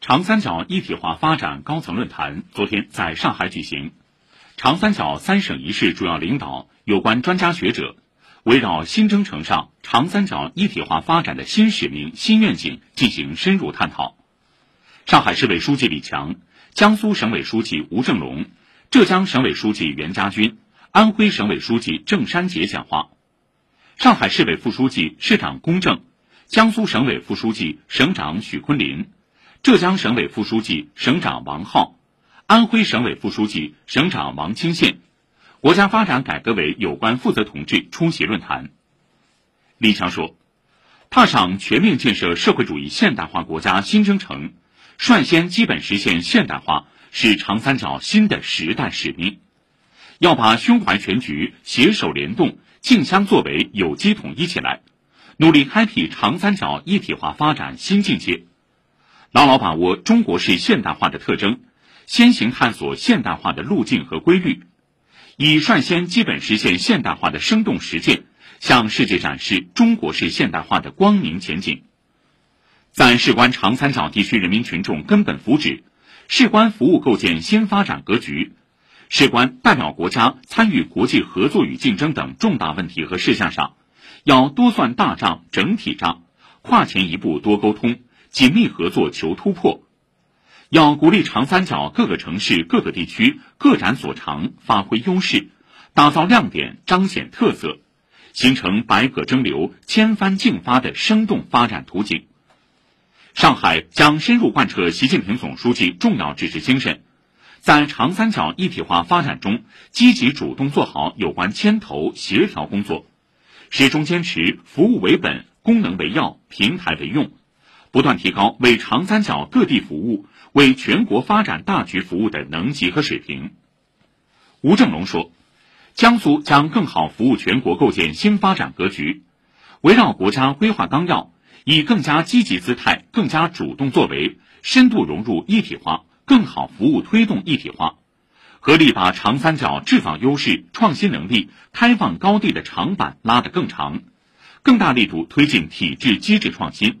长三角一体化发展高层论坛昨天在上海举行，长三角三省一市主要领导、有关专家学者围绕新征程上长三角一体化发展的新使命、新愿景进行深入探讨。上海市委书记李强、江苏省委书记吴政龙、浙江省委书记袁家军、安徽省委书记郑山杰讲话。上海市委副书记、市长龚正。江苏省委副书记、省长许昆林，浙江省委副书记、省长王浩，安徽省委副书记、省长王清宪，国家发展改革委有关负责同志出席论坛。李强说：“踏上全面建设社会主义现代化国家新征程，率先基本实现现代化，是长三角新的时代使命。要把胸怀全局、携手联动、竞相作为有机统一起来。”努力开辟长三角一体化发展新境界，牢牢把握中国式现代化的特征，先行探索现代化的路径和规律，以率先基本实现现代化的生动实践，向世界展示中国式现代化的光明前景。在事关长三角地区人民群众根本福祉、事关服务构建新发展格局、事关代表国家参与国际合作与竞争等重大问题和事项上。要多算大账、整体账，跨前一步多沟通，紧密合作求突破。要鼓励长三角各个城市、各个地区各展所长，发挥优势，打造亮点，彰显特色，形成百舸争流、千帆竞发的生动发展图景。上海将深入贯彻习近平总书记重要指示精神，在长三角一体化发展中，积极主动做好有关牵头协调工作。始终坚持服务为本、功能为要、平台为用，不断提高为长三角各地服务、为全国发展大局服务的能级和水平。吴正龙说：“江苏将更好服务全国构建新发展格局，围绕国家规划纲要，以更加积极姿态、更加主动作为，深度融入一体化，更好服务推动一体化。”合力把长三角制造优势、创新能力、开放高地的长板拉得更长，更大力度推进体制机制创新，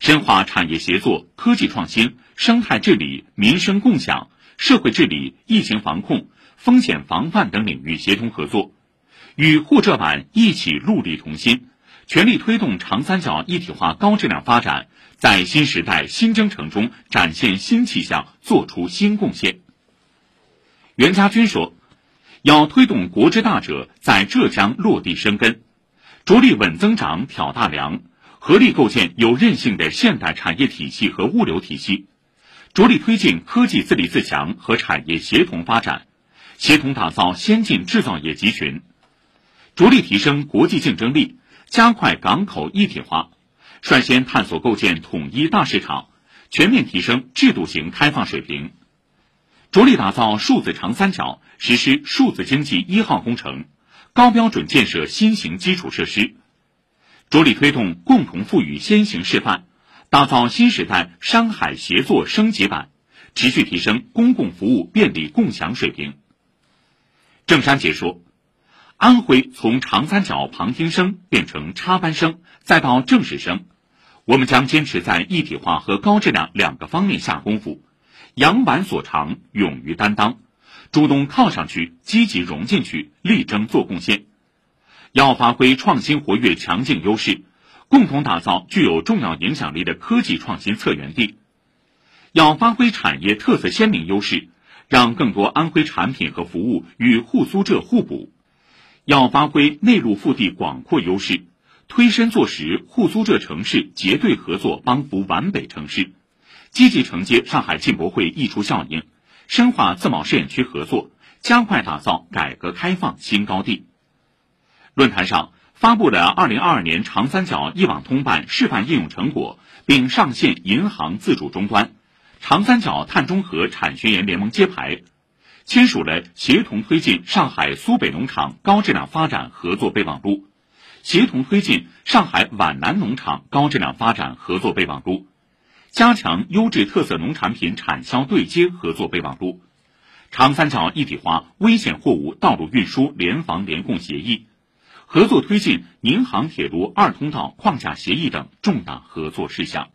深化产业协作、科技创新、生态治理、民生共享、社会治理、疫情防控、风险防范等领域协同合作，与沪浙皖一起戮力同心，全力推动长三角一体化高质量发展，在新时代新征程中展现新气象，做出新贡献。袁家军说：“要推动国之大者在浙江落地生根，着力稳增长、挑大梁，合力构建有韧性的现代产业体系和物流体系，着力推进科技自立自强和产业协同发展，协同打造先进制造业集群，着力提升国际竞争力，加快港口一体化，率先探索构建统一大市场，全面提升制度型开放水平。”着力打造数字长三角，实施数字经济一号工程，高标准建设新型基础设施；着力推动共同富裕先行示范，打造新时代山海协作升级版，持续提升公共服务便利共享水平。郑山杰说：“安徽从长三角旁听生变成插班生，再到正式生，我们将坚持在一体化和高质量两个方面下功夫。”扬腕所长，勇于担当，主动靠上去，积极融进去，力争做贡献。要发挥创新活跃强劲优势，共同打造具有重要影响力的科技创新策源地。要发挥产业特色鲜明优势，让更多安徽产品和服务与沪苏浙互补。要发挥内陆腹地广阔优势，推深做实沪苏浙城市结对合作帮扶皖北城市。积极承接上海进博会溢出效应，深化自贸试验区合作，加快打造改革开放新高地。论坛上发布了二零二二年长三角一网通办示范应用成果，并上线银行自主终端，长三角碳中和产学研联盟揭牌，签署了协同推进上海苏北农场高质量发展合作备忘录，协同推进上海皖南农场高质量发展合作备忘录。加强优质特色农产品产销对接合作备忘录，长三角一体化危险货物道路运输联防联控协议，合作推进宁杭铁路二通道框架协议等重大合作事项。